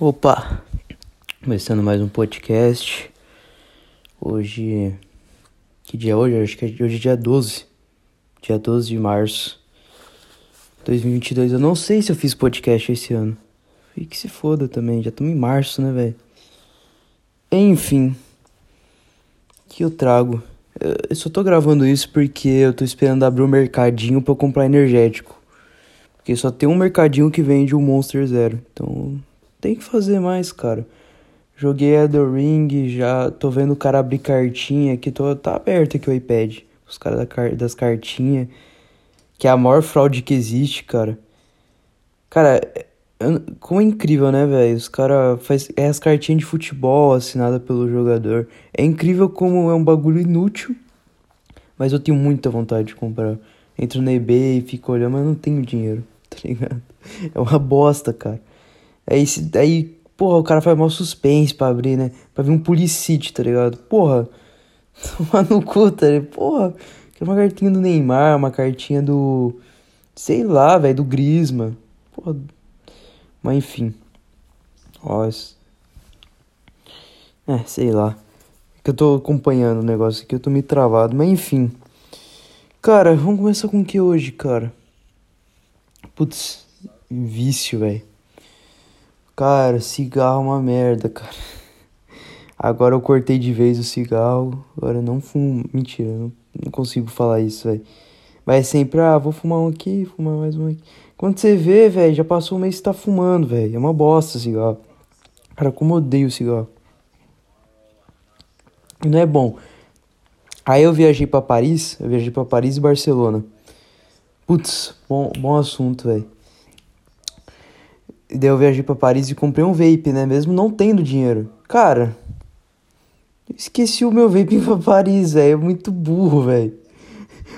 Opa, começando mais um podcast. Hoje. Que dia é hoje? Acho que é, hoje é dia 12. Dia 12 de março 2022. Eu não sei se eu fiz podcast esse ano. E que se foda também, já estamos em março, né, velho? Enfim. O que eu trago? Eu só tô gravando isso porque eu tô esperando abrir um mercadinho pra eu comprar energético. Porque só tem um mercadinho que vende o Monster Zero. Então tem que fazer mais, cara. Joguei Elden Ring, já tô vendo o cara abrir cartinha aqui, tô, tá aberto aqui o iPad. Os caras da, das cartinhas. Que é a maior fraude que existe, cara. Cara, é, como é incrível, né, velho? Os caras faz é as cartinhas de futebol assinada pelo jogador. É incrível como é um bagulho inútil. Mas eu tenho muita vontade de comprar. Entro no eBay fico olhando, mas não tenho dinheiro, tá ligado? É uma bosta, cara. Aí, se, aí, porra, o cara faz mal suspense pra abrir, né? Pra vir um Pulisic, tá ligado? Porra, toma no cu, tá ligado? Porra, quero uma cartinha do Neymar, uma cartinha do. Sei lá, velho, do Grisma. Porra. Mas enfim. Ó, é, sei lá. Que eu tô acompanhando o negócio aqui, eu tô meio travado, mas enfim. Cara, vamos começar com o que hoje, cara? Putz, vício, velho. Cara, cigarro é uma merda, cara. Agora eu cortei de vez o cigarro. Agora eu não fumo. Mentira, não, não consigo falar isso, velho. Mas é sempre, ah, vou fumar um aqui, fumar mais um aqui. Quando você vê, velho, já passou um mês que tá fumando, velho. É uma bosta cigarro. Cara, como eu odeio cigarro. Não é bom. Aí eu viajei para Paris, eu viajei para Paris e Barcelona. Putz, bom, bom assunto, velho. Daí eu viajei para Paris e comprei um vape, né? Mesmo não tendo dinheiro. Cara, esqueci o meu vape pra Paris, velho. É muito burro, velho.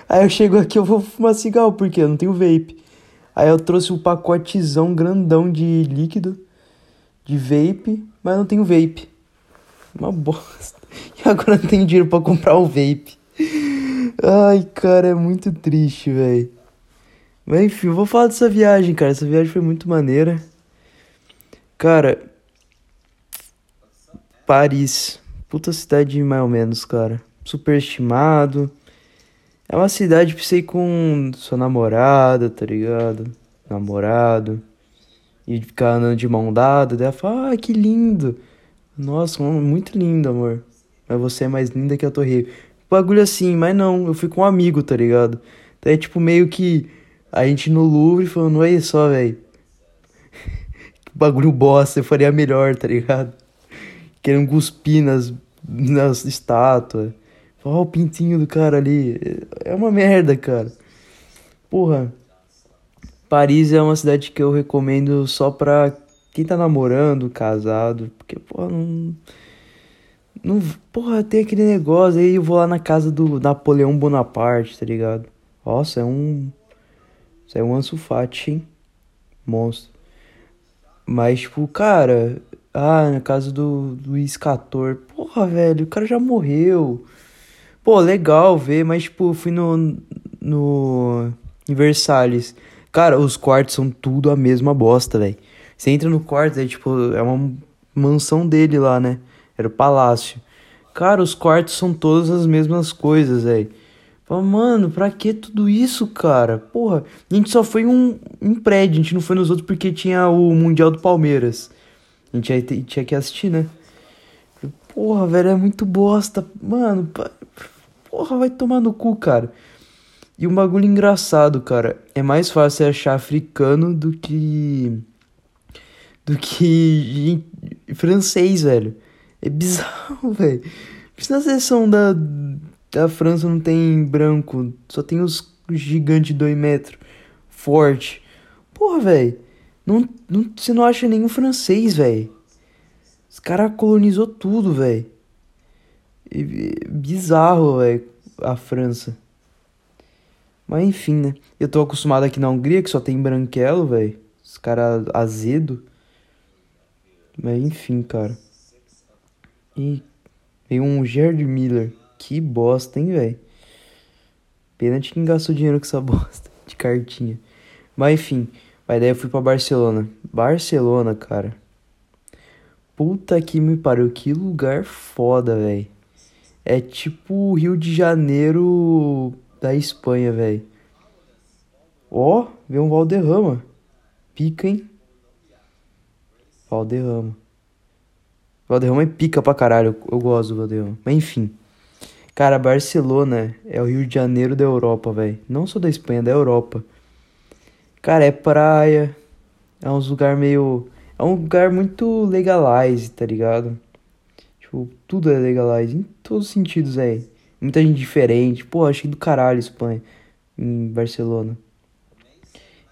Aí eu chego aqui, eu vou fumar cigarro, porque eu não tenho vape. Aí eu trouxe um pacotezão grandão de líquido, de vape, mas não tenho vape. Uma bosta. E agora não tenho dinheiro para comprar o vape. Ai, cara, é muito triste, velho. Mas enfim, eu vou falar dessa viagem, cara. Essa viagem foi muito maneira. Cara, Paris. Puta cidade mais ou menos, cara. Superestimado. É uma cidade pra você ir com sua namorada, tá ligado? Namorado. E ficar andando de mão dada. Daí ela fala, ah, que lindo. Nossa, muito lindo, amor. Mas você é mais linda que a Torre. Bagulho assim, mas não, eu fui com um amigo, tá ligado? É tipo meio que a gente no Louvre falando, olha só, velho bagulho bosta, eu faria melhor, tá ligado? Querendo cuspir nas, nas estátuas. Olha o pintinho do cara ali. É uma merda, cara. Porra. Paris é uma cidade que eu recomendo só pra quem tá namorando, casado. Porque, porra, não. Não, porra, tem aquele negócio aí. Eu vou lá na casa do Napoleão Bonaparte, tá ligado? Nossa, é um. Isso é um Ansu Fati, hein? Monstro. Mas, tipo, cara, ah, na casa do Luiz XIV. Porra, velho, o cara já morreu. Pô, legal ver, mas, tipo, fui no. No. Em Versalhes. Cara, os quartos são tudo a mesma bosta, velho. Você entra no quarto, é tipo, é uma mansão dele lá, né? Era o palácio. Cara, os quartos são todas as mesmas coisas, velho. Fala, mano, pra que tudo isso, cara? Porra, a gente só foi um, um prédio, a gente não foi nos outros porque tinha o Mundial do Palmeiras. A gente tinha, tinha que assistir, né? Porra, velho, é muito bosta. Mano, porra, vai tomar no cu, cara. E um bagulho engraçado, cara. É mais fácil achar africano do que. do que. francês, velho. É bizarro, velho. Na sessão da a França não tem branco, só tem os gigantes de 2 metros, forte. Porra, velho, não, não, você não acha nenhum francês, velho. Os caras colonizou tudo, velho. Bizarro, velho, a França. Mas enfim, né? Eu tô acostumado aqui na Hungria que só tem branquelo, velho. Os caras azedo. Mas enfim, cara. E tem um Gerd Miller. Que bosta, hein, velho? Pena de quem gastou dinheiro com essa bosta de cartinha. Mas enfim, mas daí eu fui pra Barcelona. Barcelona, cara. Puta que me pariu, que lugar foda, velho. É tipo o Rio de Janeiro da Espanha, velho. Ó, vê um Valderrama. Pica, hein? Valderrama. Valderrama é pica pra caralho. Eu, eu gosto do Valderrama. Mas enfim. Cara, Barcelona é o Rio de Janeiro da Europa, velho. Não só da Espanha, da Europa. Cara, é praia. É uns lugar meio. É um lugar muito legalize, tá ligado? Tipo, tudo é legalize. Em todos os sentidos, velho. Muita gente diferente. Pô, achei do caralho Espanha. Em Barcelona.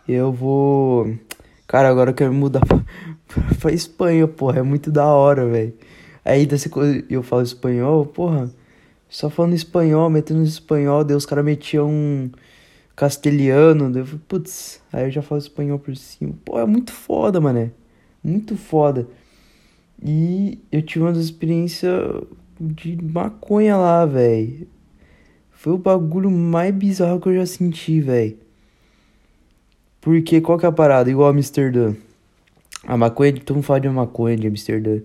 Eu vou. Cara, agora eu quero mudar pra, pra Espanha, porra. É muito da hora, velho. Aí dessa coisa eu falo espanhol, porra. Só falando espanhol, metendo espanhol, daí os caras metiam um castelhano. Daí eu falei, putz, aí eu já falo espanhol por cima. Pô, é muito foda, mané. Muito foda. E eu tive uma experiência de maconha lá, velho. Foi o bagulho mais bizarro que eu já senti, velho. Porque qual que é a parada? Igual Amsterdã. A maconha, todo mundo fala de maconha de Amsterdã.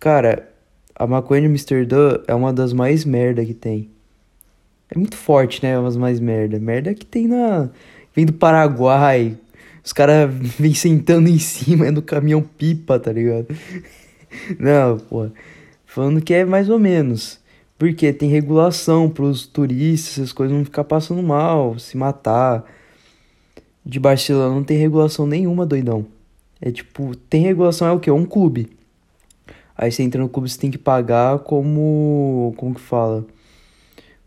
Cara, a maconha de Amsterdã é uma das mais merda que tem. É muito forte, né? É uma das mais merda. Merda que tem na. Vem do Paraguai. Os caras vêm sentando em cima do caminhão pipa, tá ligado? Não, pô. Falando que é mais ou menos. Porque tem regulação pros turistas, essas coisas não ficar passando mal, se matar de Barcelona não tem regulação nenhuma, doidão. É tipo, tem regulação é o quê? Um clube. Aí você entra no clube, você tem que pagar como. Como que fala?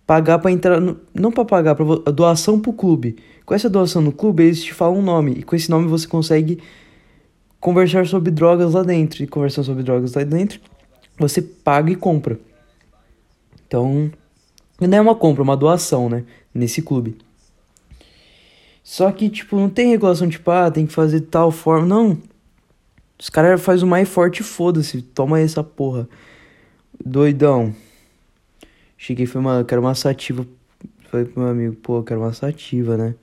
Pagar para entrar. No, não para pagar, pra doação pro clube. Com essa doação no clube, eles te falam um nome. E com esse nome você consegue conversar sobre drogas lá dentro. E conversando sobre drogas lá dentro, você paga e compra. Então, não é uma compra, é uma doação, né? Nesse clube. Só que, tipo, não tem regulação, tipo, ah, tem que fazer de tal forma. Não. Os caras fazem o mais forte foda-se. Toma essa porra. Doidão. Cheguei e falei, mano, quero uma sativa. Falei pro meu amigo, pô, quero uma sativa, né?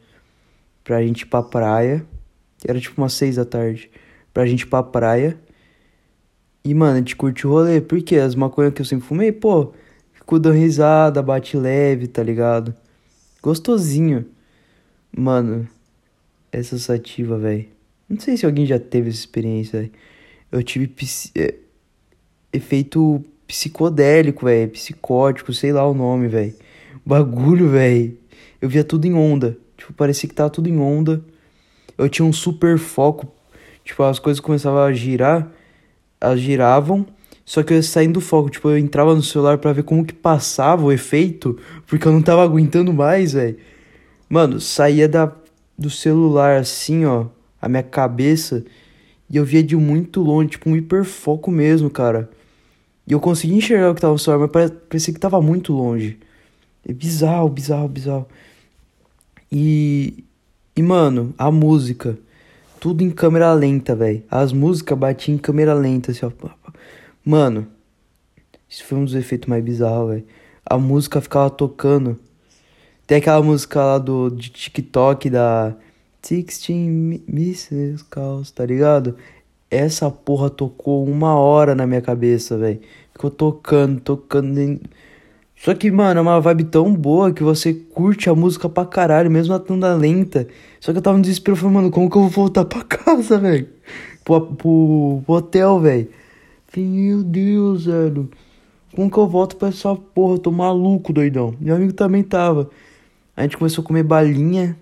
Pra gente ir pra praia. Era tipo umas seis da tarde. Pra gente ir pra praia. E, mano, a gente curte o rolê. Porque as maconhas que eu sempre fumei, pô, fico dando risada, bate leve, tá ligado? Gostosinho. Mano, essa sativa, velho. Não sei se alguém já teve essa experiência. Eu tive é, efeito psicodélico, velho. Psicótico, sei lá o nome, velho. Bagulho, velho. Eu via tudo em onda. Tipo, parecia que tava tudo em onda. Eu tinha um super foco. Tipo, as coisas começavam a girar. Elas giravam. Só que eu ia saindo do foco. Tipo, eu entrava no celular para ver como que passava o efeito. Porque eu não tava aguentando mais, velho. Mano, saía da, do celular assim, ó, a minha cabeça, e eu via de muito longe, tipo um hiperfoco mesmo, cara. E eu conseguia enxergar o que tava celular, mas parecia que tava muito longe. É bizarro, bizarro, bizarro. E. E, mano, a música. Tudo em câmera lenta, velho. As músicas batiam em câmera lenta, assim, ó. Mano, isso foi um dos efeitos mais bizarros, velho. A música ficava tocando tem aquela música lá do de TikTok da Sixteen Mrs. Calls, tá ligado? Essa porra tocou uma hora na minha cabeça, velho. Ficou tocando, tocando. Só que, mano, é uma vibe tão boa que você curte a música pra caralho, mesmo ela tão lenta. Só que eu tava no desespero, falando, mano, como que eu vou voltar pra casa, velho? Pro, pro, pro hotel, velho. Meu Deus, velho. Como que eu volto pra essa porra? Eu tô maluco, doidão. Meu amigo também tava. A gente começou a comer balinha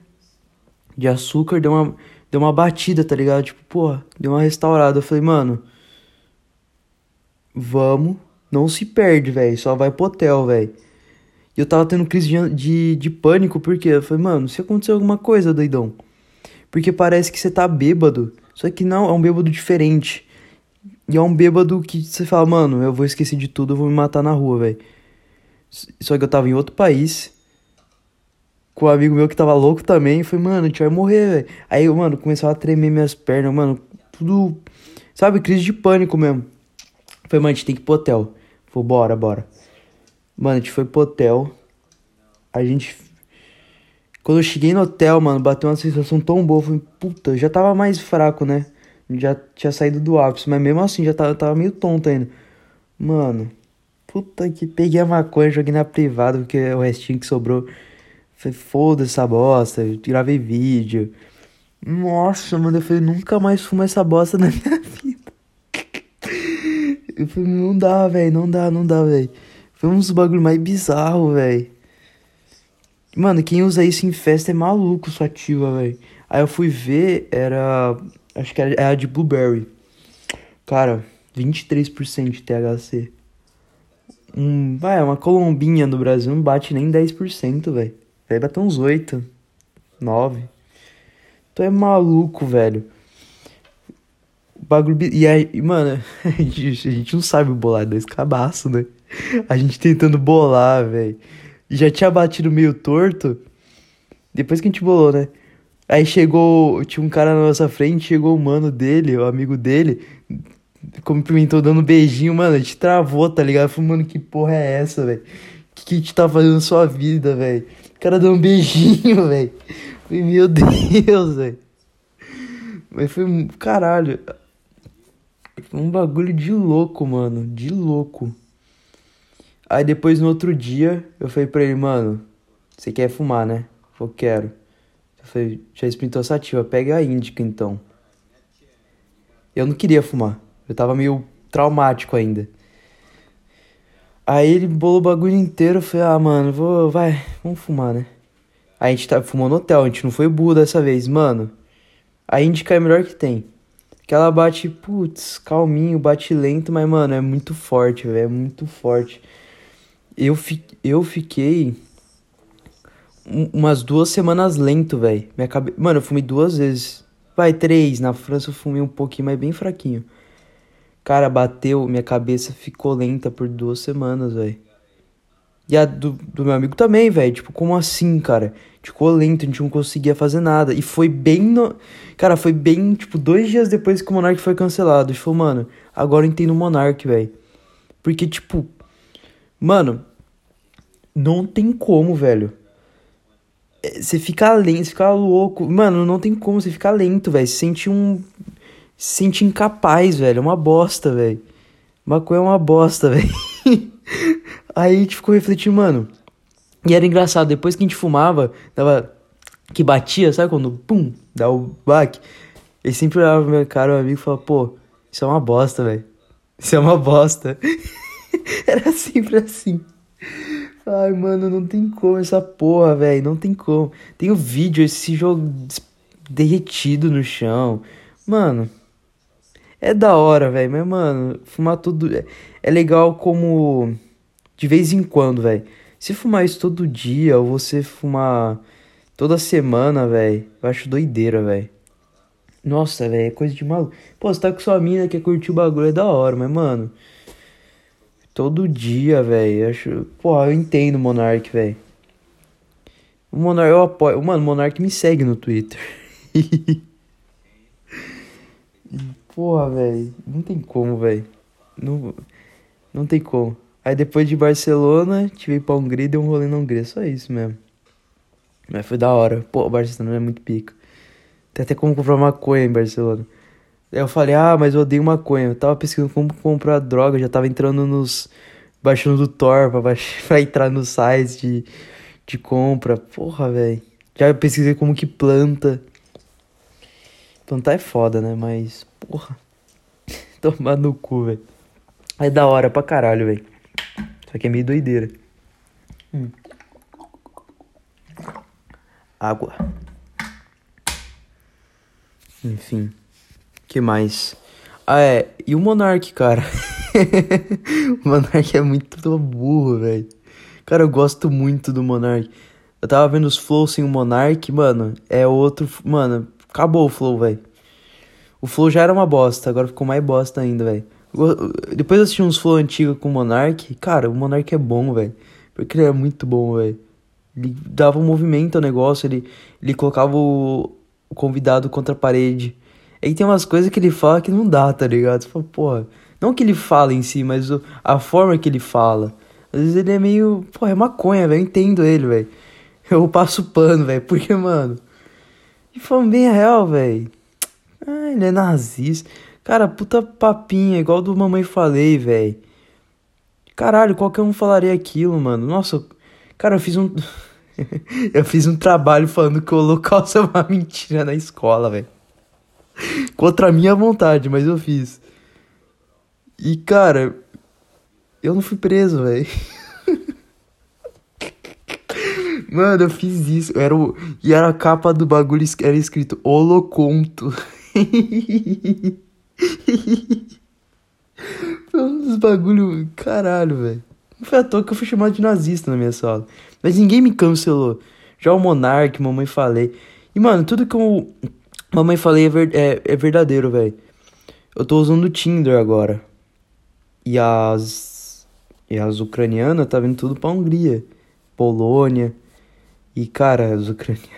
de açúcar, deu uma, deu uma batida, tá ligado? Tipo, pô, deu uma restaurada. Eu falei, mano, vamos, não se perde, velho, só vai pro hotel, velho. E eu tava tendo crise de, de, de pânico, porque eu falei, mano, se acontecer alguma coisa, doidão. Porque parece que você tá bêbado, só que não, é um bêbado diferente. E é um bêbado que você fala, mano, eu vou esquecer de tudo, eu vou me matar na rua, velho. Só que eu tava em outro país com um amigo meu que tava louco também. Foi, mano, a gente vai morrer, velho. Aí, mano, começou a tremer minhas pernas, mano. Tudo. Sabe, crise de pânico mesmo. Foi, mano, a gente tem que ir pro hotel. Falei, bora, bora. Mano, a gente foi pro hotel. A gente. Quando eu cheguei no hotel, mano, bateu uma sensação tão boa. Falei, puta, já tava mais fraco, né? Já tinha saído do ápice, mas mesmo assim já tava, tava meio tonto ainda. Mano, puta que peguei a maconha, joguei na privada, porque o restinho que sobrou. Falei, foda essa bosta, gravei vídeo. Nossa, mano, eu falei, nunca mais fumo essa bosta na minha vida. Eu falei, não dá, velho, não dá, não dá, velho. Foi uns bagulho mais bizarro, velho. Mano, quem usa isso em festa é maluco, sativa, velho. Aí eu fui ver, era. Acho que era, era de Blueberry. Cara, 23% de THC. Um, vai, uma colombinha no Brasil não bate nem 10%, velho. Vai bater uns 8, 9. Tu é maluco, velho. Bagulho. E aí, mano, a gente, a gente não sabe bolar dois cabaços, né? A gente tentando bolar, velho. Já tinha batido meio torto. Depois que a gente bolou, né? Aí chegou, tinha um cara na nossa frente, chegou o mano dele, o amigo dele, cumprimentou dando um beijinho, mano, a gente travou, tá ligado? Falei, mano, que porra é essa, velho? O que, que a gente tá fazendo na sua vida, velho? Cara deu um beijinho, velho. Meu Deus, velho. Mas foi, caralho. Foi um bagulho de louco, mano, de louco. Aí depois no outro dia, eu falei pra ele, mano, você quer fumar, né? Eu quero. Eu falei, já experimentou sativa, pega a índica então. Eu não queria fumar. Eu tava meio traumático ainda. Aí ele bolou o bagulho inteiro, eu falei, ah, mano, vou, vai, vamos fumar, né? Aí a gente tá, fumou no hotel, a gente não foi burro dessa vez, mano. A índica é a melhor que tem. Que ela bate, putz, calminho, bate lento, mas, mano, é muito forte, velho, é muito forte. Eu, fi, eu fiquei umas duas semanas lento, velho. Cabe... Mano, eu fumei duas vezes. Vai, três. Na França eu fumei um pouquinho, mas bem fraquinho. Cara, bateu, minha cabeça ficou lenta por duas semanas, velho. E a do, do meu amigo também, velho. Tipo, como assim, cara? Ficou lento, a gente não conseguia fazer nada. E foi bem no... Cara, foi bem, tipo, dois dias depois que o Monark foi cancelado. A gente falou, mano, agora eu entendo o Monark, velho. Porque, tipo... Mano, não tem como, velho. Você fica lento, você fica louco. Mano, não tem como você ficar lento, velho. Você sente um. Se sente incapaz, velho. É uma bosta, velho. Maconha é uma bosta, velho. Aí a gente ficou refletindo, mano. E era engraçado, depois que a gente fumava, dava. Que batia, sabe quando pum, dá o baque? Ele sempre olhava pro meu cara, meu amigo, e falava, pô, isso é uma bosta, velho. Isso é uma bosta. era sempre assim. Ai, mano, não tem como essa porra, velho. Não tem como. Tem o um vídeo, esse jogo derretido no chão. Mano, é da hora, velho. Mas, mano, fumar tudo. É, é legal como. De vez em quando, velho. Se fumar isso todo dia, ou você fumar toda semana, velho. Eu acho doideira, velho. Nossa, velho, é coisa de maluco. Pô, você tá com sua mina que curtir o bagulho, é da hora, mas, mano. Todo dia, velho. Acho. Porra, eu entendo o Monark, velho. O Monark, eu apoio. Mano, o Monark me segue no Twitter. Porra, velho. Não tem como, velho. Não, não tem como. Aí depois de Barcelona, tive pra Hungria e dei um rolê na Hungria. Só isso mesmo. Mas foi da hora. Pô, Barcelona é muito pica. Tem até como comprar maconha em Barcelona. Aí eu falei, ah, mas eu odeio maconha. Eu tava pesquisando como comprar droga, já tava entrando nos. baixando do Tor pra, baix... pra entrar nos sites de, de compra. Porra, velho. Já pesquisei como que planta. Plantar é foda, né? Mas, porra. Tomar no cu, velho. É da hora pra caralho, velho. Só que é meio doideira. Hum. Água. Enfim que mais? Ah, é. E o Monark, cara? o Monark é muito burro, velho. Cara, eu gosto muito do Monark. Eu tava vendo os flows sem o Monark, mano. É outro. Mano, acabou o flow, velho. O flow já era uma bosta, agora ficou mais bosta ainda, velho. Depois eu assisti uns flow antigos com o Monark. Cara, o Monark é bom, velho. Porque ele é muito bom, velho. Ele dava um movimento ao negócio, ele, ele colocava o, o convidado contra a parede. Aí tem umas coisas que ele fala que não dá, tá ligado? Você fala, porra, não que ele fala em si, mas o, a forma que ele fala. Às vezes ele é meio, porra, é maconha, velho, eu entendo ele, velho. Eu passo pano, velho, porque, mano. E falando bem a real, velho. Ah, ele é nazista. Cara, puta papinha, igual do Mamãe Falei, velho. Caralho, qualquer um falaria aquilo, mano. Nossa, cara, eu fiz um. eu fiz um trabalho falando que o holocausto é uma mentira na escola, velho. Contra a minha vontade, mas eu fiz. E, cara, eu não fui preso, velho. Mano, eu fiz isso. Era o... E era a capa do bagulho, era escrito Holoconto. Foi um dos bagulho. Caralho, velho. Não foi à toa que eu fui chamado de nazista na minha sala. Mas ninguém me cancelou. Já o Monark, Mamãe Falei. E, mano, tudo que eu. Mamãe Falei é, ver... é, é verdadeiro, velho. Eu tô usando o Tinder agora. E as. E as ucranianas tá vindo tudo pra Hungria. Polônia. E, cara, as ucranianas.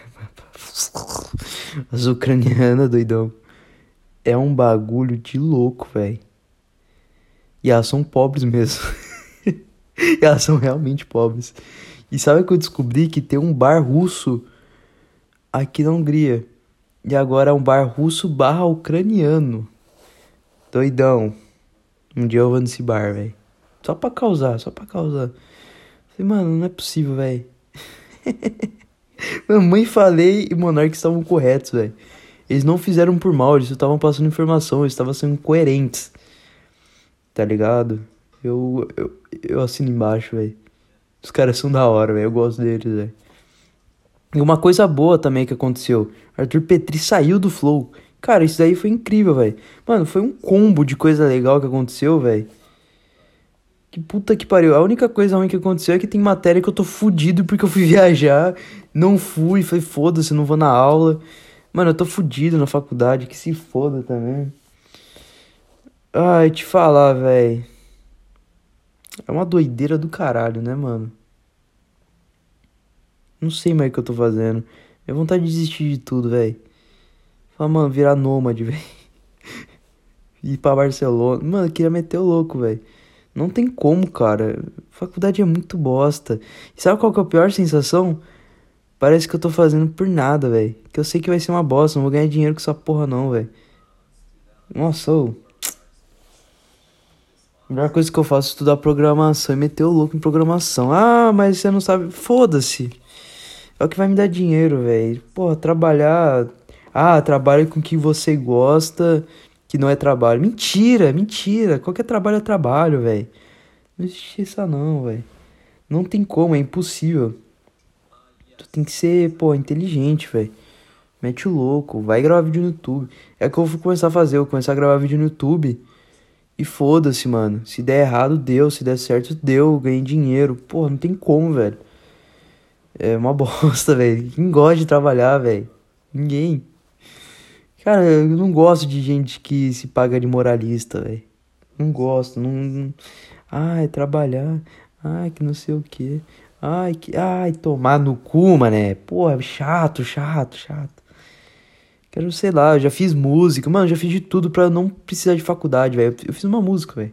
As ucranianas, doidão. É um bagulho de louco, velho. E elas são pobres mesmo. elas são realmente pobres. E sabe que eu descobri? Que tem um bar russo aqui na Hungria. E agora é um bar russo barra ucraniano. Doidão. Um dia eu vou nesse bar, velho. Só pra causar, só pra causar. Falei, mano, não é possível, velho. Mamãe falei e Monark estavam corretos, velho. Eles não fizeram por mal, eles estavam passando informação, eles estavam sendo coerentes. Tá ligado? Eu, eu, eu assino embaixo, velho. Os caras são da hora, velho. Eu gosto deles, velho. E uma coisa boa também que aconteceu. Arthur Petri saiu do Flow. Cara, isso daí foi incrível, velho. Mano, foi um combo de coisa legal que aconteceu, velho. Que puta que pariu. A única coisa ruim que aconteceu é que tem matéria que eu tô fudido porque eu fui viajar, não fui, falei, foda-se, não vou na aula. Mano, eu tô fudido na faculdade, que se foda também. Ai, te falar, velho. É uma doideira do caralho, né, mano? Não sei mais o que eu tô fazendo. Minha vontade de desistir de tudo, velho. Fala, mano, virar nômade, velho. Ir pra Barcelona. Mano, eu queria meter o louco, velho. Não tem como, cara. Faculdade é muito bosta. E sabe qual que é a pior sensação? Parece que eu tô fazendo por nada, velho. Que eu sei que vai ser uma bosta, não vou ganhar dinheiro com essa porra não, velho. Nossa, ô. A melhor coisa que eu faço é estudar programação e meter o louco em programação. Ah, mas você não sabe. Foda-se. É o que vai me dar dinheiro, velho. Porra, trabalhar. Ah, trabalhe com o que você gosta que não é trabalho. Mentira, mentira. Qualquer trabalho é trabalho, velho. Não existe isso não, velho. Não tem como, é impossível. Tem que ser, pô, inteligente, velho. Mete o louco, vai gravar vídeo no YouTube. É o que eu vou começar a fazer, eu vou começar a gravar vídeo no YouTube. E foda-se, mano. Se der errado, deu. Se der certo, deu. Ganhei dinheiro. Pô, não tem como, velho. É uma bosta, velho. Quem gosta de trabalhar, velho? Ninguém. Cara, eu não gosto de gente que se paga de moralista, velho. Não gosto, não. Ai, trabalhar. Ai, que não sei o que. Ai, que. Ai, tomar no cu, mané. Porra, chato, chato, chato. Quero, sei lá, eu já fiz música. Mano, já fiz de tudo pra não precisar de faculdade, velho. Eu fiz uma música, velho.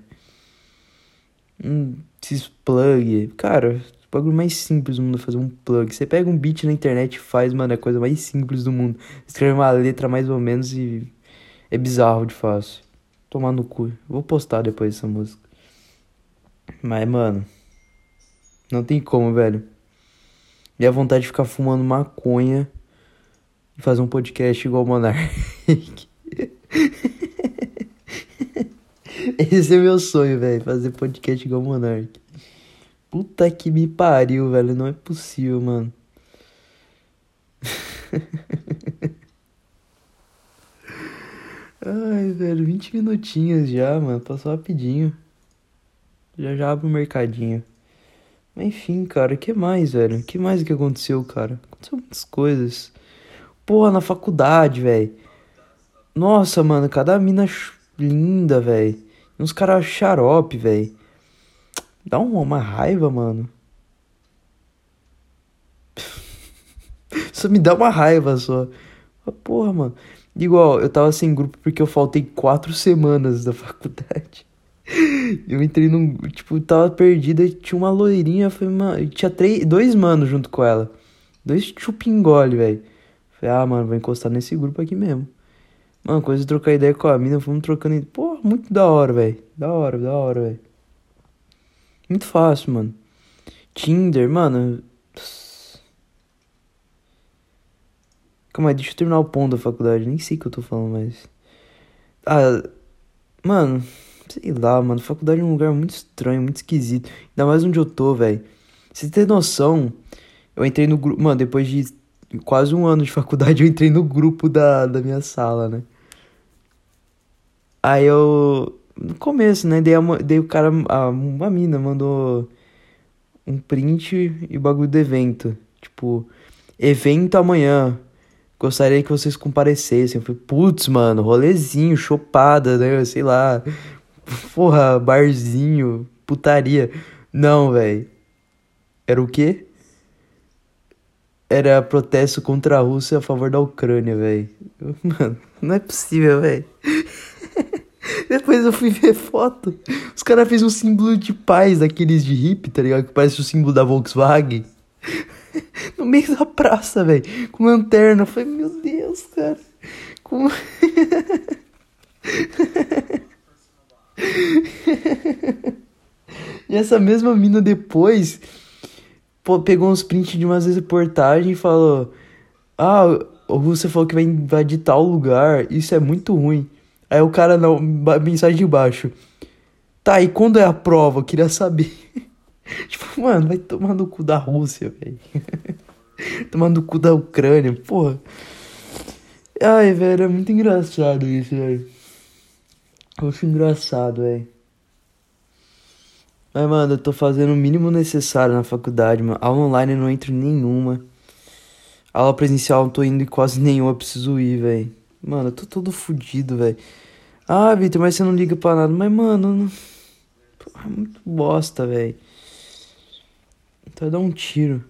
Hum, fiz plug. Cara, o bagulho mais simples do mundo é fazer um plug. Você pega um beat na internet e faz, mano, é a coisa mais simples do mundo. Escreve uma letra mais ou menos e é bizarro de fácil. Tomar no cu. Vou postar depois essa música. Mas, mano, não tem como, velho. E a vontade de ficar fumando maconha e fazer um podcast igual o Monark. Esse é meu sonho, velho. Fazer podcast igual o Monark. Puta que me pariu, velho. Não é possível, mano. Ai, velho, 20 minutinhos já, mano. Passou rapidinho. Já já abre o mercadinho. Enfim, cara, que mais, velho? que mais que aconteceu, cara? Aconteceu muitas coisas. Porra, na faculdade, velho. Nossa, mano, cada mina linda, velho. Uns caras xarope, velho. Dá uma raiva, mano. Só me dá uma raiva só. Porra, mano. Igual, eu tava sem grupo porque eu faltei quatro semanas da faculdade. Eu entrei num. Tipo, tava perdida tinha uma loirinha. Foi uma, tinha três, dois manos junto com ela. Dois chupingole, velho. Falei, ah, mano, vou encostar nesse grupo aqui mesmo. Mano, coisa de trocar ideia com a mina, fomos trocando. Pô, muito da hora, velho. Da hora, da hora, velho. Muito fácil, mano. Tinder, mano. Calma aí, deixa eu terminar o ponto da faculdade. Nem sei o que eu tô falando mais. Ah, mano, sei lá, mano. Faculdade é um lugar muito estranho, muito esquisito. Ainda mais onde eu tô, velho. Você tem noção? Eu entrei no grupo. Mano, depois de quase um ano de faculdade, eu entrei no grupo da, da minha sala, né? Aí eu. No começo, né? Daí, a, daí o cara. A, uma mina mandou um print e bagulho do evento. Tipo, evento amanhã. Gostaria que vocês comparecessem. Eu falei, putz, mano, rolezinho, chopada, né? Sei lá. Porra, barzinho, putaria. Não, velho. Era o quê? Era protesto contra a Rússia a favor da Ucrânia, velho. Mano, não é possível, velho. Depois eu fui ver foto. Os caras fez um símbolo de paz daqueles de hippie, tá ligado? Que parece o símbolo da Volkswagen. no meio da praça, velho, com lanterna. Eu falei, meu Deus, cara. Como... e essa mesma mina depois pô, pegou uns prints de umas reportagens e falou: Ah, o Rússia falou que vai invadir tal lugar, isso é muito ruim. Aí o cara, não, mensagem de baixo. Tá, e quando é a prova? Eu queria saber. tipo, mano, vai tomar no cu da Rússia, velho. tomar no cu da Ucrânia, porra. Ai, velho, é muito engraçado isso, velho. Eu acho engraçado, velho. Mas, mano, eu tô fazendo o mínimo necessário na faculdade, mano. Aula online eu não entro em nenhuma. Aula presencial eu não tô indo em quase nenhuma, eu preciso ir, velho. Mano, eu tô todo fudido, velho. Ah, Vitor, mas você não liga pra nada. Mas, mano, não... é muito bosta, velho. Então dar um tiro.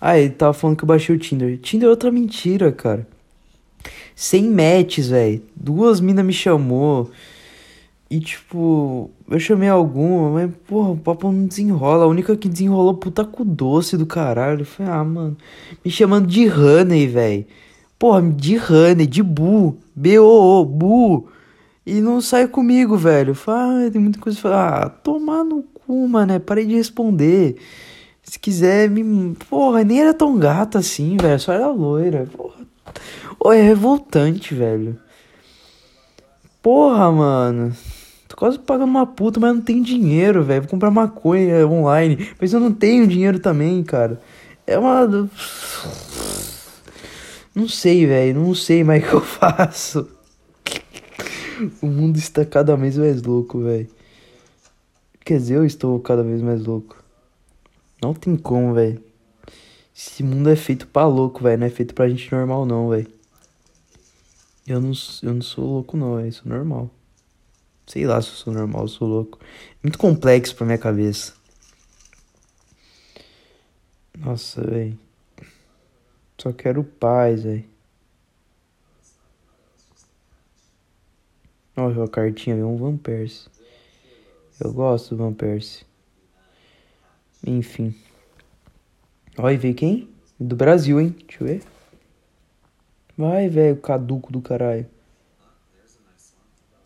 Ah, ele tava falando que eu baixei o Tinder. Tinder é outra mentira, cara. Sem matches, velho. Duas minas me chamou. E tipo, eu chamei alguma, mas porra, o papo não desenrola. A única que desenrolou puta com doce do caralho. Foi, ah, mano, me chamando de Honey, velho. Porra, de Honey, de Bu, B-O-O, Bu. E não sai comigo, velho. Fala, ah, tem muita coisa pra falar. Ah, tomar no cu, mano. Parei de responder. Se quiser, me. Porra, nem era tão gata assim, velho. Só era loira. Porra. É revoltante, velho. Porra, mano. Quase pagando uma puta, mas não tenho dinheiro, velho. Vou comprar maconha online. Mas eu não tenho dinheiro também, cara. É uma. Não sei, velho. Não sei mais o que eu faço. O mundo está cada vez mais louco, velho. Quer dizer, eu estou cada vez mais louco. Não tem como, velho. Esse mundo é feito pra louco, velho. Não é feito pra gente normal, não, velho. Eu não, eu não sou louco, não, é isso normal. Sei lá se eu sou normal, sou louco. Muito complexo pra minha cabeça. Nossa, velho. Só quero paz, velho. Olha a cartinha, veio um Van Persie. Eu gosto do Van Persie. Enfim. Olha, veio quem? Do Brasil, hein? Deixa eu ver. Vai, velho, caduco do caralho.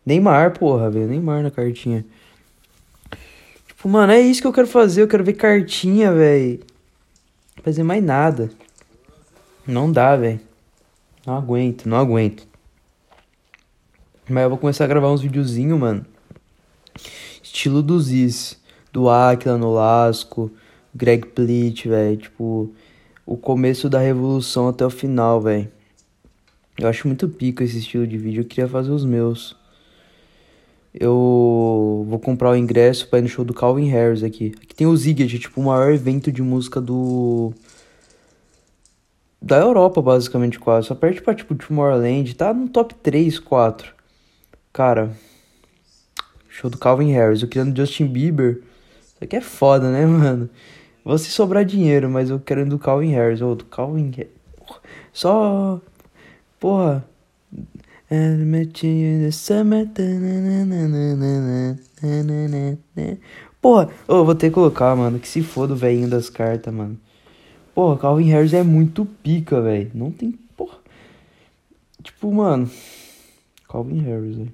Neymar, porra, velho. Neymar na cartinha. Tipo, mano, é isso que eu quero fazer. Eu quero ver cartinha, velho. Fazer mais nada. Não dá, velho. Não aguento, não aguento. Mas eu vou começar a gravar uns videozinhos, mano. Estilo do Ziz. Do Aquila no Lasco. Greg Plitt, velho. Tipo, o começo da revolução até o final, velho. Eu acho muito pica esse estilo de vídeo. Eu queria fazer os meus. Eu vou comprar o ingresso pra ir no show do Calvin Harris aqui. Aqui tem o Zigged, tipo, o maior evento de música do. Da Europa, basicamente, quase. Só perde pra, tipo, Tomorrowland. Tá no top 3, 4. Cara, show do Calvin Harris. Eu queria no Justin Bieber. Isso aqui é foda, né, mano? Vou se sobrar dinheiro, mas eu quero do Calvin Harris. Ou do Calvin Só. Porra. Porra, eu vou ter que colocar, mano. Que se foda o velhinho das cartas, mano. Porra, Calvin Harris é muito pica, velho. Não tem. Porra. Tipo, mano. Calvin Harris, velho.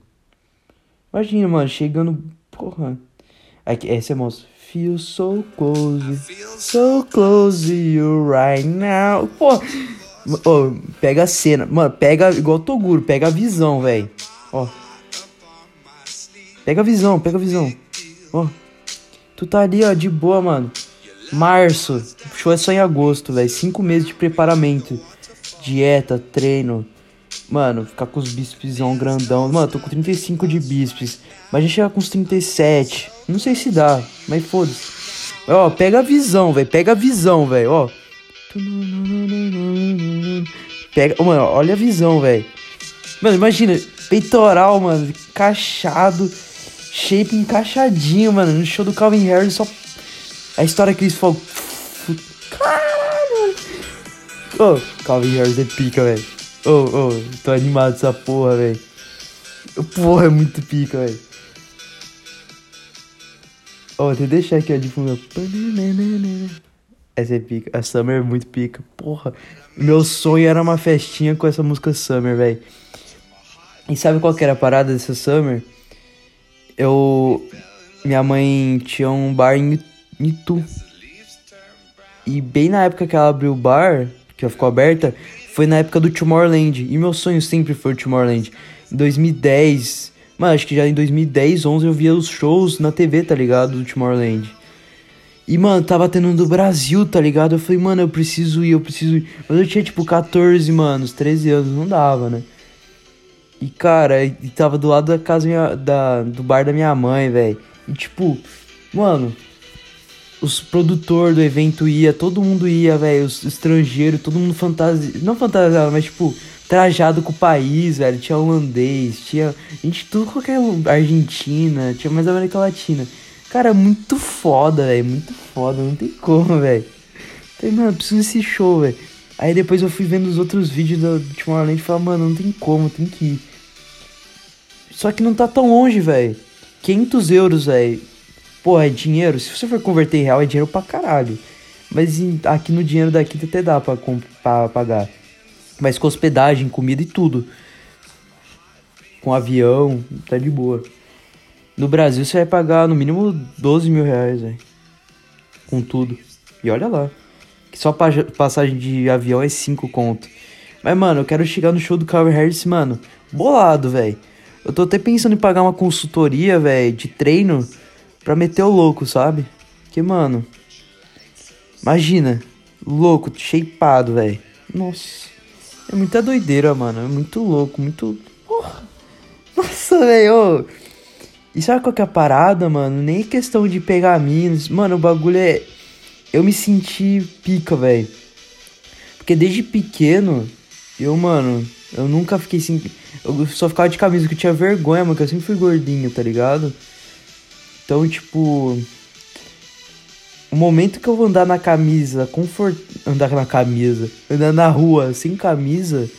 Imagina, mano, chegando. Porra. Aqui, essa é moça. Feel so close. So close you right now. Pô. Oh, pega a cena. Mano, pega igual o Toguro. Pega a visão, velho. Ó. Pega a visão, pega a visão. Ó. Tu tá ali, ó, de boa, mano. Março. O show é só em agosto, velho. Cinco meses de preparamento. Dieta, treino. Mano, ficar com os bíceps grandão. Mano, tô com 35 de bíceps. Mas a gente chega com uns 37. Não sei se dá, mas foda-se. Ó, pega a visão, velho. Pega a visão, velho, ó. Pega. Mano, olha a visão, velho. Mano, imagina. Peitoral, mano. Encaixado shape encaixadinho, mano. No show do Calvin Harris, só. A história que eles falam. Caralho! Oh, Calvin Harris é pica, velho. Oh, oh, tô animado essa porra, velho. Porra, é muito pica, velho. Ó, oh, eu deixar aqui, ó, de fundo. Essa é pica. A Summer é muito pica. Porra. Meu sonho era uma festinha com essa música Summer, velho. E sabe qual que era a parada dessa Summer? eu. Minha mãe tinha um bar em Itu. E bem na época que ela abriu o bar, que ela ficou aberta, foi na época do Tomorrowland. E meu sonho sempre foi o Tomorrowland. Em 2010, mano, acho que já em 2010, 11 eu via os shows na TV, tá ligado? Do Tomorrowland. E, mano, tava tendo do Brasil, tá ligado? Eu falei, mano, eu preciso ir, eu preciso ir. Mas eu tinha, tipo, 14, mano, 13 anos, não dava, né? E, cara, e tava do lado da casa minha, da, do bar da minha mãe, velho. E, tipo, mano, os produtores do evento ia, todo mundo ia, velho. Os estrangeiros, todo mundo fantasia. Não fantasiado, mas, tipo, trajado com o país, velho. Tinha holandês, tinha. Gente, tudo qualquer. Argentina, tinha mais América Latina. Cara, muito foda, velho. Muito foda, não tem como, velho. Falei, mano, preciso desse show, velho. Aí depois eu fui vendo os outros vídeos do Tomorrowland e falei, mano, não tem como, tem que ir. Só que não tá tão longe, velho. 500 euros, velho. Pô, é dinheiro. Se você for converter em real, é dinheiro pra caralho. Mas aqui no dinheiro daqui até dá pra, pra pagar. Mas com hospedagem, comida e tudo. Com avião, tá de boa. No Brasil você vai pagar no mínimo 12 mil reais, velho. Com tudo. E olha lá. Que só passagem de avião é 5 conto. Mas, mano, eu quero chegar no show do Calvin Harris, mano. Bolado, velho. Eu tô até pensando em pagar uma consultoria, velho, de treino pra meter o louco, sabe? Que, mano. Imagina, louco, shapeado, velho. Nossa. É muita doideira, mano. É muito louco, muito. Porra. Nossa, velho. E sabe qual que é a parada, mano? Nem questão de pegar minas. Mano, o bagulho é. Eu me senti pica, velho. Porque desde pequeno, eu, mano, eu nunca fiquei assim. Eu só ficava de camisa que eu tinha vergonha, mano, que eu sempre fui gordinho, tá ligado? Então, tipo. O momento que eu vou andar na camisa, confort... andar na camisa, andar na rua sem camisa,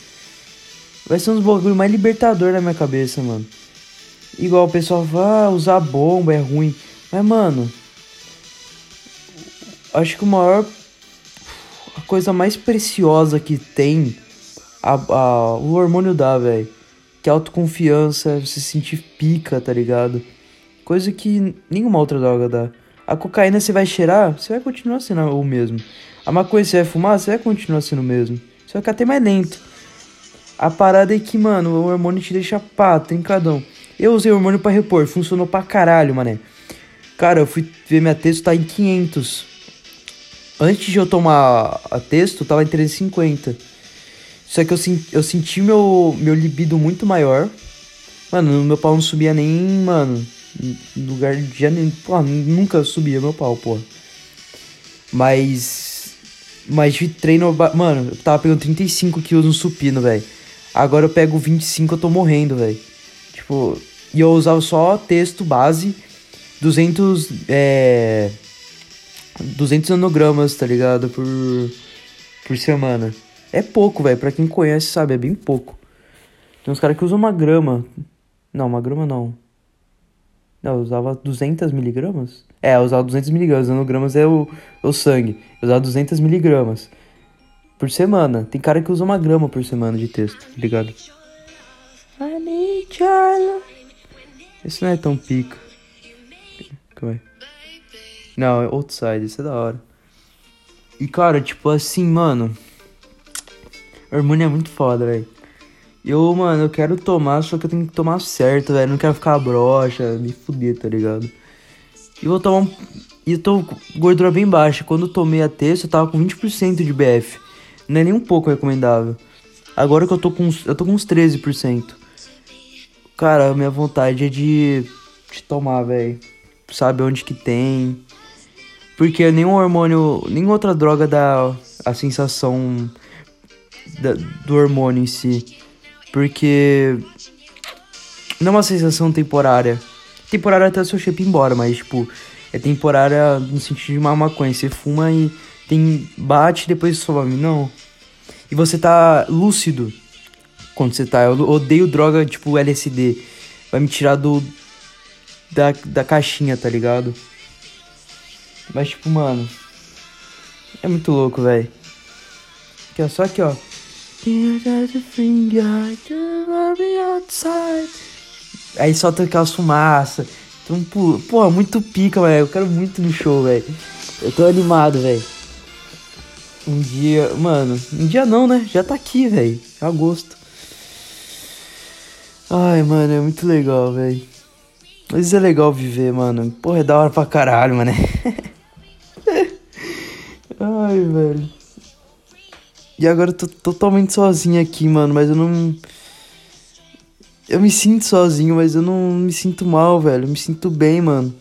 vai ser um dos bagulho mais libertador na minha cabeça, mano. Igual o pessoal fala, ah, usar bomba é ruim. Mas, mano, acho que o maior. A coisa mais preciosa que tem a, a, o hormônio dá, velho. Que autoconfiança, você se sentir pica, tá ligado? Coisa que nenhuma outra droga dá. A cocaína você vai cheirar, você vai continuar sendo o mesmo. A maconha você vai fumar, você vai continuar sendo o mesmo. Você vai ficar até mais lento. A parada é que, mano, o hormônio te deixa pá, trincadão. Eu usei hormônio pra repor, funcionou pra caralho, mané. Cara, eu fui ver minha texto, tá em 500. Antes de eu tomar a texto, tava em 350. Só que eu, eu senti meu, meu libido muito maior. Mano, meu pau não subia nem, mano. No lugar de. Nem, pô, nunca subia meu pau, pô. Mas. Mas de treino. Mano, eu tava pegando 35 quilos no supino, velho. Agora eu pego 25, eu tô morrendo, velho. Tipo. E eu usava só texto base. 200. É. 200 nanogramas, tá ligado? Por. Por semana. É pouco, velho. Pra quem conhece, sabe, é bem pouco. Tem uns caras que usam uma grama. Não, uma grama não. Não, eu usava 200 miligramas? É, eu usava 200 miligramas. Nanogramas é o, o sangue. Eu usava 200 miligramas por semana. Tem cara que usa uma grama por semana de texto, tá ligado? Charlie. Esse não é tão pica. Calma aí. Não, é Outside, esse é da hora. E cara, tipo assim, mano. Hormônio é muito foda, velho. Eu, mano, eu quero tomar, só que eu tenho que tomar certo, velho. Não quero ficar broxa, me fuder, tá ligado? E vou tomar um. E eu tô com gordura bem baixa. Quando eu tomei a terça, eu tava com 20% de BF. Não é nem um pouco recomendável. Agora que eu tô com eu tô com uns 13%. Cara, minha vontade é de, de tomar, velho. Sabe onde que tem. Porque nenhum hormônio, nenhuma outra droga dá a sensação da, do hormônio em si. Porque não é uma sensação temporária. Temporária até o seu shape ir embora, mas tipo, é temporária no sentido de uma maconha. Você fuma e tem bate e depois some. Não. E você tá lúcido quando você tá. Eu odeio droga tipo LSD. Vai me tirar do. Da, da caixinha, tá ligado? Mas tipo, mano. É muito louco, velho. Aqui, ó, só aqui, ó. Aí solta aquelas fumaças. Então, pô, muito pica, velho. Eu quero muito no show, velho. Eu tô animado, velho. Um dia, mano, um dia não, né? Já tá aqui, velho. Agosto. Ai, mano, é muito legal, velho. Mas é legal viver, mano. Porra, é da hora pra caralho, mano. Ai, velho. E agora eu tô totalmente sozinho aqui, mano, mas eu não. Eu me sinto sozinho, mas eu não me sinto mal, velho. Eu me sinto bem, mano.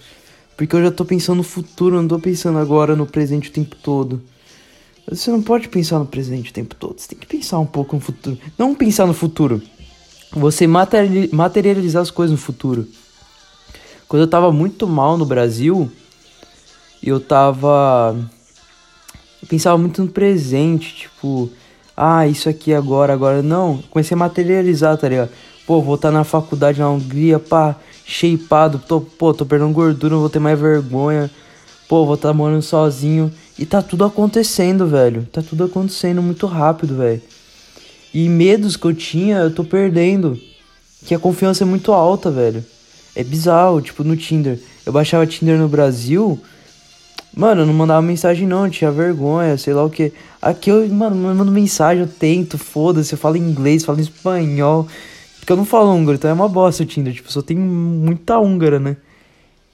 Porque eu já tô pensando no futuro, eu não tô pensando agora no presente o tempo todo. Você não pode pensar no presente o tempo todo. Você tem que pensar um pouco no futuro. Não pensar no futuro. Você materializar as coisas no futuro. Quando eu tava muito mal no Brasil, eu tava eu pensava muito no presente, tipo, ah, isso aqui agora, agora. Não, comecei a materializar, tá ligado? Pô, vou estar tá na faculdade na Hungria, pá, shapeado, tô, pô, tô perdendo gordura, não vou ter mais vergonha. Pô, vou estar tá morando sozinho. E tá tudo acontecendo, velho. Tá tudo acontecendo muito rápido, velho. E medos que eu tinha, eu tô perdendo. Que a confiança é muito alta, velho. É bizarro, tipo, no Tinder. Eu baixava Tinder no Brasil, Mano, eu não mandava mensagem não, tinha vergonha, sei lá o que. Aqui eu, mano, eu mando mensagem, eu tento, foda-se, eu falo inglês, falo espanhol. Porque eu não falo húngaro, então é uma bosta o Tinder, tipo, só tem muita húngara, né?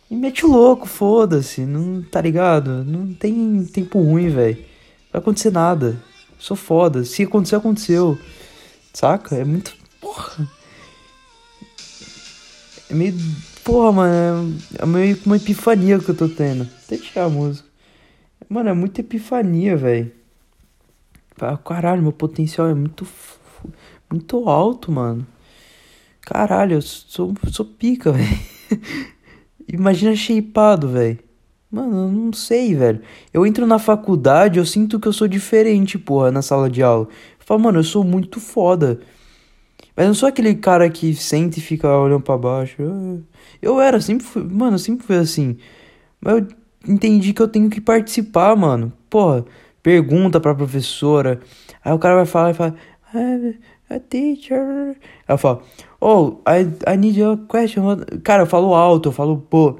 E mete o louco, foda-se, não tá ligado? Não tem tempo ruim, velho. Não vai acontecer nada. Sou foda. Se acontecer, aconteceu. Saca? É muito. Porra. É meio Porra, mano, é meio que uma epifania que eu tô tendo. Até tirar a música. Mano, é muita epifania, velho. Caralho, meu potencial é muito. Muito alto, mano. Caralho, eu sou, sou pica, velho. Imagina shapeado, velho. Mano, eu não sei, velho. Eu entro na faculdade, eu sinto que eu sou diferente, porra, na sala de aula. Eu falo, mano, eu sou muito foda. Mas não sou aquele cara que sente e fica olhando para baixo. Eu era, sempre fui, mano, sempre fui assim. Mas eu entendi que eu tenho que participar, mano. Porra, pergunta pra professora. Aí o cara vai falar e fala, a ah, teacher. Aí eu falo, oh, I, I need your question. Cara, eu falo alto, eu falo, pô,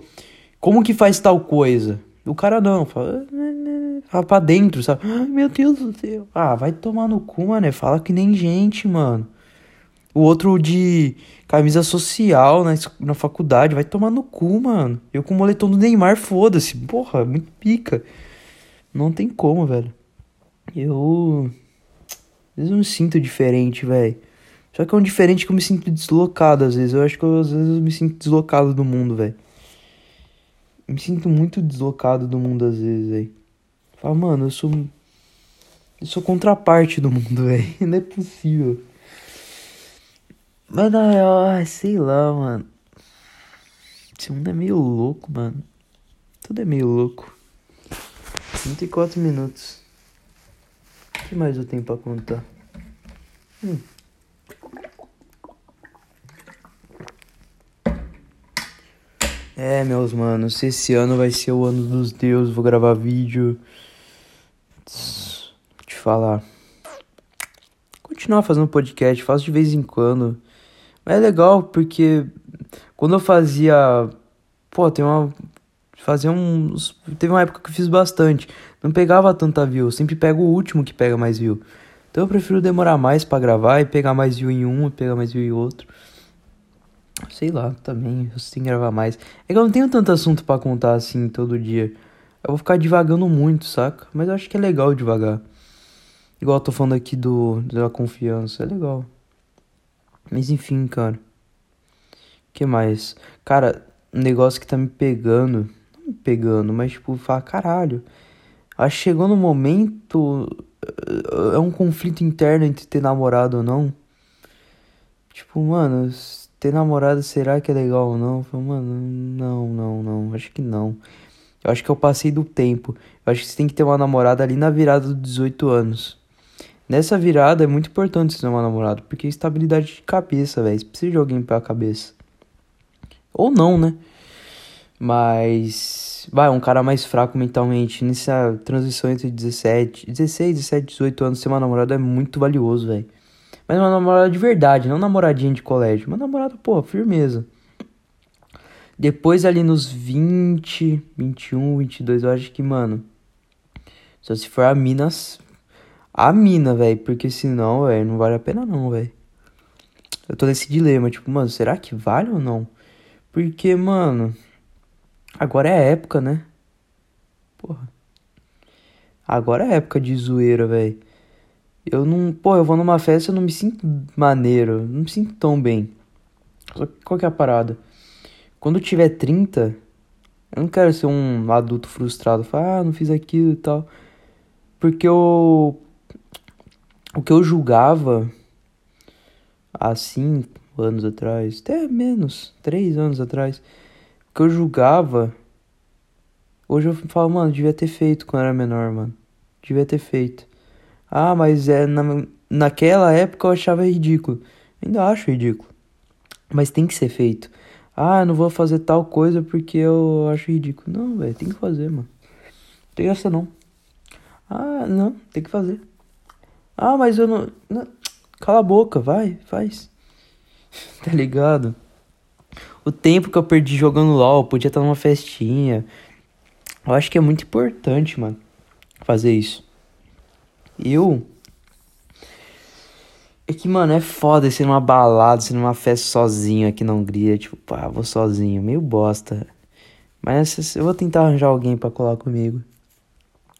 como que faz tal coisa? O cara não, fala, fala pra dentro, sabe? Ah, meu Deus do céu. Ah, vai tomar no cu, mano. Fala que nem gente, mano. O outro de camisa social na, na faculdade. Vai tomar no cu, mano. Eu com o moletom do Neymar, foda-se. Porra, muito pica. Não tem como, velho. Eu. Às vezes eu me sinto diferente, velho. Só que é um diferente que eu me sinto deslocado às vezes. Eu acho que eu, às vezes eu me sinto deslocado do mundo, velho. Me sinto muito deslocado do mundo às vezes, velho. Fala, mano, eu sou. Eu sou contraparte do mundo, velho. Não é possível. Mas na real, sei lá, mano. Esse mundo é meio louco, mano. Tudo é meio louco. 34 minutos. O que mais eu tenho pra contar? Hum. É, meus manos, esse ano vai ser o ano dos deuses. Vou gravar vídeo. Te falar. Continuar fazendo podcast, faço de vez em quando. Mas é legal porque quando eu fazia. Pô, tem uma. Fazia uns. Teve uma época que eu fiz bastante. Não pegava tanta view. Eu sempre pego o último que pega mais view. Então eu prefiro demorar mais para gravar e pegar mais view em um e pegar mais view em outro. Sei lá, também. Eu tenho que gravar mais. É que eu não tenho tanto assunto para contar assim todo dia. Eu vou ficar divagando muito, saca? Mas eu acho que é legal devagar. Igual eu tô falando aqui do da confiança. É legal. Mas enfim, cara. que mais? Cara, um negócio que tá me pegando. Não me pegando, mas tipo, falar, caralho. Acho que chegou no momento. É um conflito interno entre ter namorado ou não. Tipo, mano, ter namorado será que é legal ou não? Falei, mano, não, não, não. Acho que não. Eu acho que eu passei do tempo. Eu acho que você tem que ter uma namorada ali na virada dos 18 anos. Nessa virada é muito importante você ter uma namorada, porque é estabilidade de cabeça, velho. Você precisa de alguém pra cabeça. Ou não, né? Mas. Vai, um cara mais fraco mentalmente. Nessa transição entre 17, 16, 17, 18 anos, ter uma namorada é muito valioso, velho. Mas uma namorada de verdade, não namoradinha de colégio. Uma namorada, pô, firmeza. Depois ali nos 20, 21, 22, eu acho que, mano. Só se for a minas. A mina, velho. Porque senão, velho, não vale a pena não, velho. Eu tô nesse dilema, tipo, mano, será que vale ou não? Porque, mano. Agora é época, né? Porra. Agora é época de zoeira, velho. Eu não. Pô, eu vou numa festa e eu não me sinto maneiro. Não me sinto tão bem. Só que qual que é a parada? Quando eu tiver 30, eu não quero ser um adulto frustrado. Falar, ah, não fiz aquilo e tal. Porque eu. O que eu julgava há cinco anos atrás, até menos, três anos atrás, o que eu julgava. Hoje eu falo, mano, devia ter feito quando era menor, mano. Devia ter feito. Ah, mas é na, naquela época eu achava ridículo. Ainda acho ridículo. Mas tem que ser feito. Ah, não vou fazer tal coisa porque eu acho ridículo. Não, velho, tem que fazer, mano. Não tem essa não. Ah, não, tem que fazer. Ah, mas eu não, não. Cala a boca, vai, faz. tá ligado? O tempo que eu perdi jogando LOL, podia estar numa festinha. Eu acho que é muito importante, mano, fazer isso. Eu. É que, mano, é foda ser numa balada, ser numa festa sozinho aqui na Hungria. Tipo, pá, vou sozinho, meio bosta. Mas eu vou tentar arranjar alguém para colar comigo.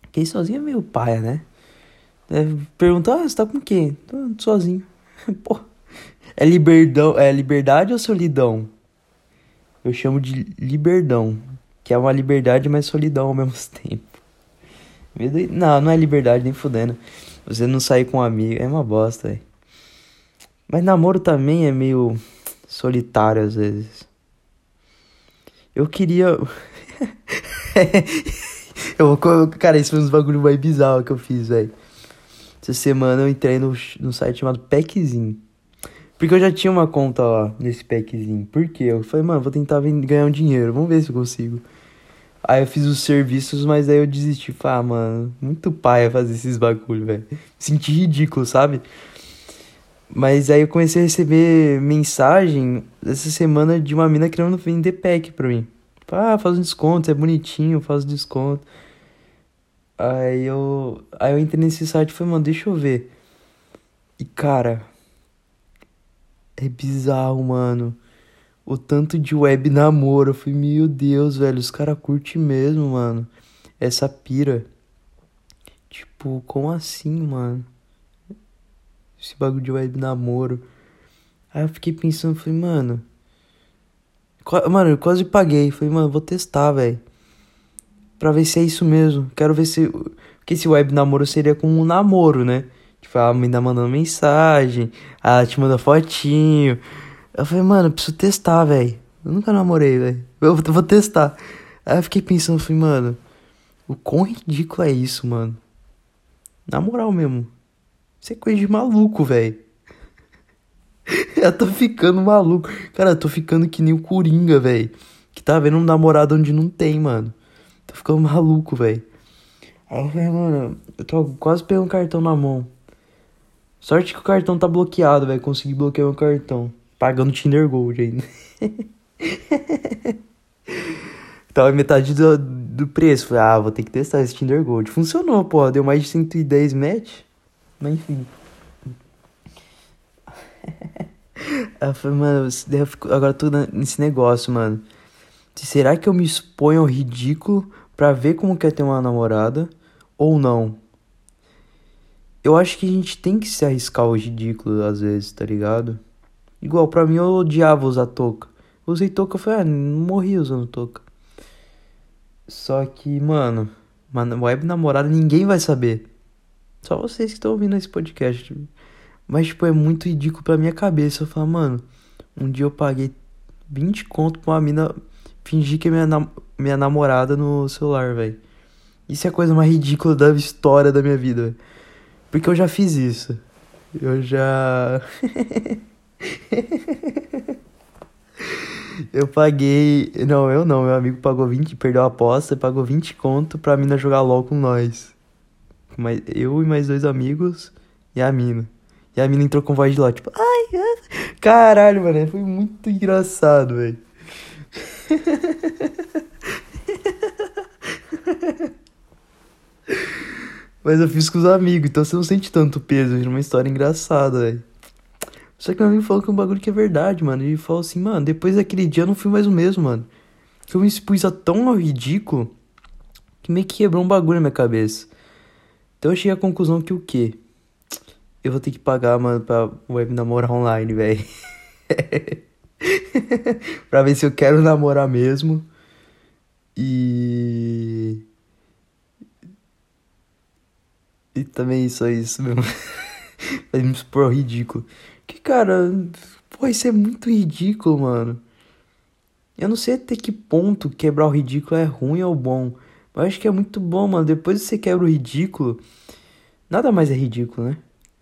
Porque ir sozinho é meio paia, né? Deve perguntar, ah, você tá com quem? Tô sozinho. Pô, é liberdão, é liberdade ou solidão? Eu chamo de liberdão, que é uma liberdade, mas solidão ao mesmo tempo. Não, não é liberdade nem fudendo. Você não sair com um amigo é uma bosta, velho. Mas namoro também é meio solitário às vezes. Eu queria. eu, cara, isso foi uns bagulho mais bizarro que eu fiz, velho. Essa semana eu entrei no, no site chamado Packzinho. Porque eu já tinha uma conta lá nesse Packzinho. Por quê? Eu falei, mano, vou tentar ganhar um dinheiro. Vamos ver se eu consigo. Aí eu fiz os serviços, mas aí eu desisti. Falei, ah, mano, muito paia fazer esses bagulho, velho. Senti ridículo, sabe? Mas aí eu comecei a receber mensagem essa semana de uma mina querendo vender pack pra mim. Ah, faz um desconto, é bonitinho, faz desconto. Aí eu, aí eu entrei nesse site e falei, mano, deixa eu ver. E cara, é bizarro, mano o tanto de web namoro. Eu fui, meu Deus, velho, os caras curtem mesmo, mano. Essa pira. Tipo, como assim, mano? Esse bagulho de web namoro. Aí eu fiquei pensando, falei, mano. Mano, eu quase paguei. Falei, mano, vou testar, velho. Pra ver se é isso mesmo. Quero ver se. Porque esse web namoro seria como um namoro, né? Tipo, ela ainda mandando mensagem. Ela te manda fotinho. Eu falei, mano, preciso testar, velho. Eu nunca namorei, velho. Eu vou testar. Aí eu fiquei pensando, falei, mano, o quão ridículo é isso, mano. Na moral mesmo. Isso é coisa de maluco, velho. eu tô ficando maluco. Cara, eu tô ficando que nem o Coringa, velho. Que tá vendo um namorado onde não tem, mano. Tô ficando maluco, velho. Aí eu falei, mano, eu tô quase pegando um cartão na mão. Sorte que o cartão tá bloqueado, velho. Consegui bloquear meu cartão. Pagando Tinder Gold ainda. Tava metade do, do preço. Falei, ah, vou ter que testar esse Tinder Gold. Funcionou, pô. Deu mais de 110 match. Mas enfim. Ela falou, mano, agora tô nesse negócio, mano. Será que eu me exponho ao ridículo pra ver como quer ter uma namorada? Ou não? Eu acho que a gente tem que se arriscar ao ridículo às vezes, tá ligado? Igual, pra mim eu odiava usar touca. Usei touca, eu falei, ah, morri usando touca. Só que, mano, web namorada ninguém vai saber. Só vocês que estão ouvindo esse podcast. Mas, tipo, é muito ridículo pra minha cabeça. Eu falo, mano, um dia eu paguei 20 conto pra uma mina fingir que é minha, nam minha namorada no celular, velho. Isso é a coisa mais ridícula da história da minha vida, véio. Porque eu já fiz isso. Eu já. eu paguei. Não, eu não. Meu amigo pagou 20, perdeu a aposta, pagou 20 conto pra mina jogar LOL com nós. Mas eu e mais dois amigos e a mina. E a mina entrou com voz de lá, tipo, ai, ai. caralho, mano, foi muito engraçado, velho. Mas eu fiz com os amigos, então você não sente tanto peso, é uma história engraçada, velho. Só que meu amigo falou que é um bagulho que é verdade, mano. Ele falou assim, mano, depois daquele dia eu não fui mais o mesmo, mano. Que eu me expus a tão ridículo que meio que quebrou um bagulho na minha cabeça. Então eu cheguei à conclusão que o quê? Eu vou ter que pagar, mano, pra web namorar online, velho. pra ver se eu quero namorar mesmo. E. E também é isso mesmo. Vai me expor ridículo. Cara, pô, isso é muito ridículo, mano. Eu não sei até que ponto quebrar o ridículo é ruim ou bom. Mas eu acho que é muito bom, mano. Depois que você quebra o ridículo, nada mais é ridículo, né?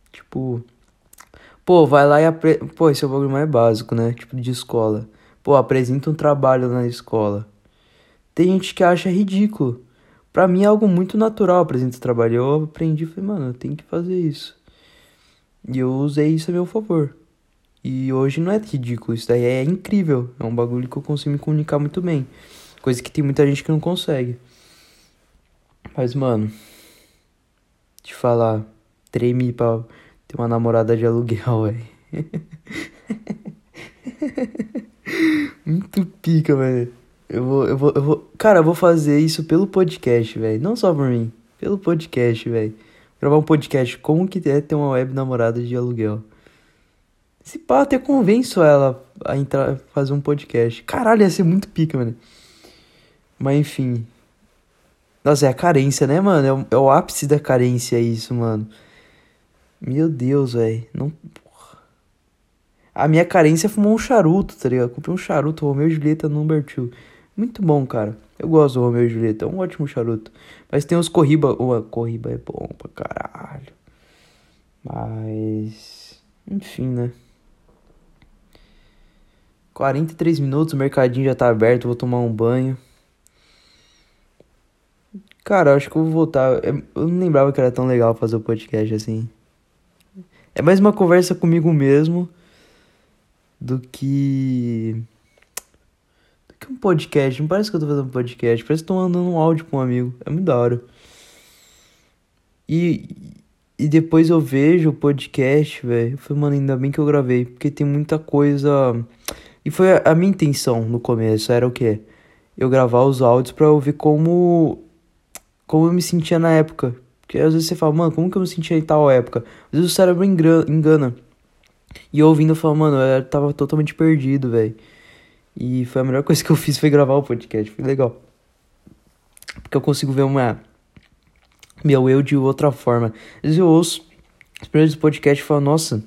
Tipo, pô, vai lá e apre... pô, esse é o bagulho mais básico, né? Tipo de escola. Pô, apresenta um trabalho na escola. Tem gente que acha ridículo. Pra mim é algo muito natural apresentar trabalho. Eu aprendi falei, mano, eu tenho que fazer isso. E eu usei isso a meu favor. E hoje não é ridículo, isso daí é incrível. É um bagulho que eu consigo me comunicar muito bem. Coisa que tem muita gente que não consegue. Mas, mano, te falar, treme pra ter uma namorada de aluguel, velho. Muito pica, velho. Eu vou, eu vou, eu vou. Cara, eu vou fazer isso pelo podcast, velho. Não só por mim. Pelo podcast, velho. Gravar um podcast. Como que é ter uma web namorada de aluguel? Se pá, até convenço ela a entrar, fazer um podcast. Caralho, ia ser muito pica, mano. Mas enfim. Nossa, é a carência, né, mano? É o, é o ápice da carência isso, mano. Meu Deus, velho. Não. A minha carência é fumou um charuto, tá ligado? Comprei um charuto, Romeu e Julieta number 2. Muito bom, cara. Eu gosto do Romeu e Julieta, é um ótimo charuto. Mas tem os Corriba. Oh, Corriba é bom pra caralho. Mas. Enfim, né? 43 minutos, o mercadinho já tá aberto, vou tomar um banho. Cara, acho que eu vou voltar. É, eu não lembrava que era tão legal fazer o podcast assim. É mais uma conversa comigo mesmo do que. Que um podcast. Não parece que eu tô fazendo um podcast, parece que tô mandando um áudio pra um amigo. É muito da hora. E, e depois eu vejo o podcast, velho. Foi, mano, ainda bem que eu gravei, porque tem muita coisa. E foi a, a minha intenção no começo, era o quê? Eu gravar os áudios pra eu ver como. como eu me sentia na época. Porque às vezes você fala, mano, como que eu me sentia em tal época? Às vezes o cérebro engana. E eu ouvindo, eu falo, mano, eu tava totalmente perdido, velho. E foi a melhor coisa que eu fiz foi gravar o podcast, foi legal. Porque eu consigo ver uma meu eu de outra forma. Às vezes eu ouço os primeiros podcasts e falo, nossa,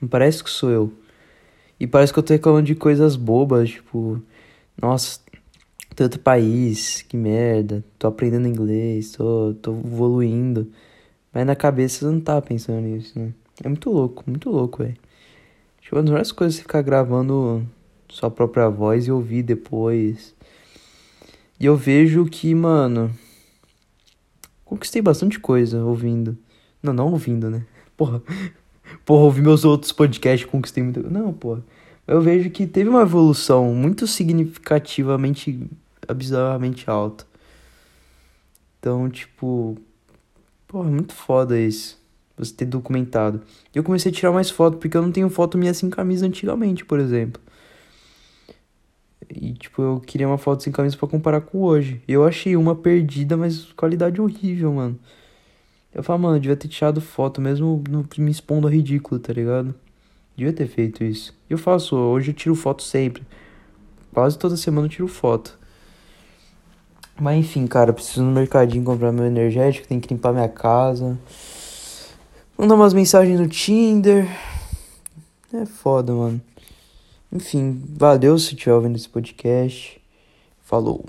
não parece que sou eu. E parece que eu tô reclamando de coisas bobas, tipo, nossa, tanto país, que merda, tô aprendendo inglês, tô, tô evoluindo. Mas na cabeça você não tá pensando nisso, né? É muito louco, muito louco, velho. Tipo, uma das melhores coisas é ficar gravando sua própria voz e ouvir depois. E eu vejo que, mano, conquistei bastante coisa ouvindo. Não, não ouvindo, né? Porra, porra, ouvi meus outros podcasts, conquistei muito. Não, porra. Eu vejo que teve uma evolução muito significativamente, bizarramente alta. Então, tipo, porra, muito foda isso. Você ter documentado. Eu comecei a tirar mais foto, porque eu não tenho foto minha sem camisa antigamente, por exemplo. E, tipo, eu queria uma foto sem camisa para comparar com hoje. Eu achei uma perdida, mas qualidade horrível, mano. Eu falo, mano, eu devia ter tirado foto mesmo me expondo a ridículo, tá ligado? Devia ter feito isso. Eu faço, hoje eu tiro foto sempre. Quase toda semana eu tiro foto. Mas enfim, cara, preciso no mercadinho comprar meu energético, tem que limpar minha casa. Mandar umas mensagens no Tinder. É foda, mano. Enfim, valeu se estiver ouvindo esse podcast. Falou.